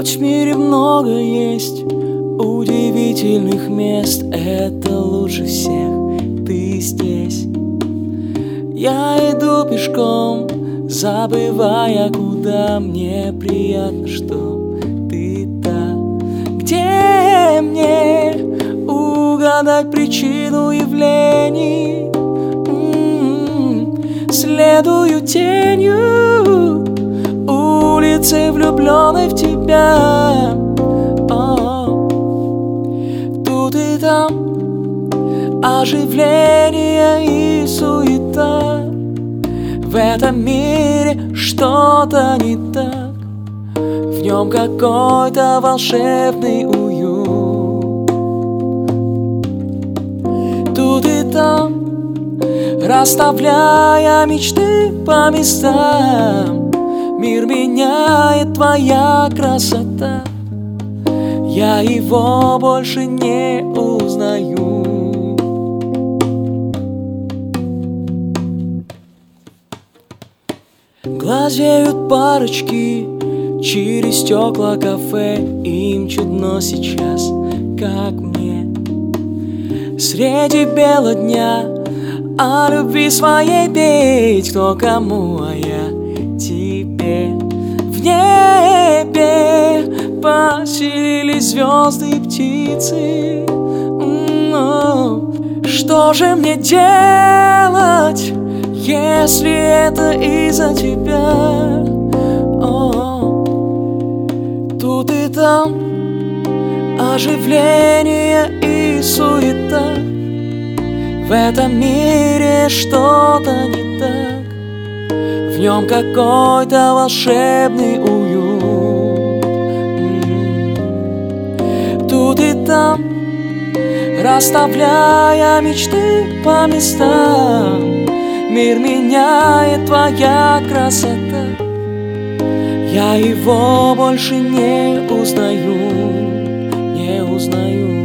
Хоть в мире много есть удивительных мест Это лучше всех ты здесь. Я иду пешком, забывая, куда Мне приятно, что ты там. Где мне угадать причину явлений? М-м-м. Следую тенью улицы, влюбленной в тебя Тут и там оживление и суета. В этом мире что-то не так. В нем какой-то волшебный уют. Тут и там Расставляя мечты по местам Мир меняет твоя красота. Я его больше не узнаю. Глазеют парочки через стекла кафе. Им чудно сейчас, как мне. Среди бела дня о любви своей петь Кто кому, а я небе поселились звезды и птицы М-м-м. Что же мне делать, если это из-за тебя? О, тут и там оживление и суета В этом мире что-то не так В нем какой-то волшебный уют Там Расставляя мечты по местам. Мир меняет твоя красота. Я его больше не узнаю Не узнаю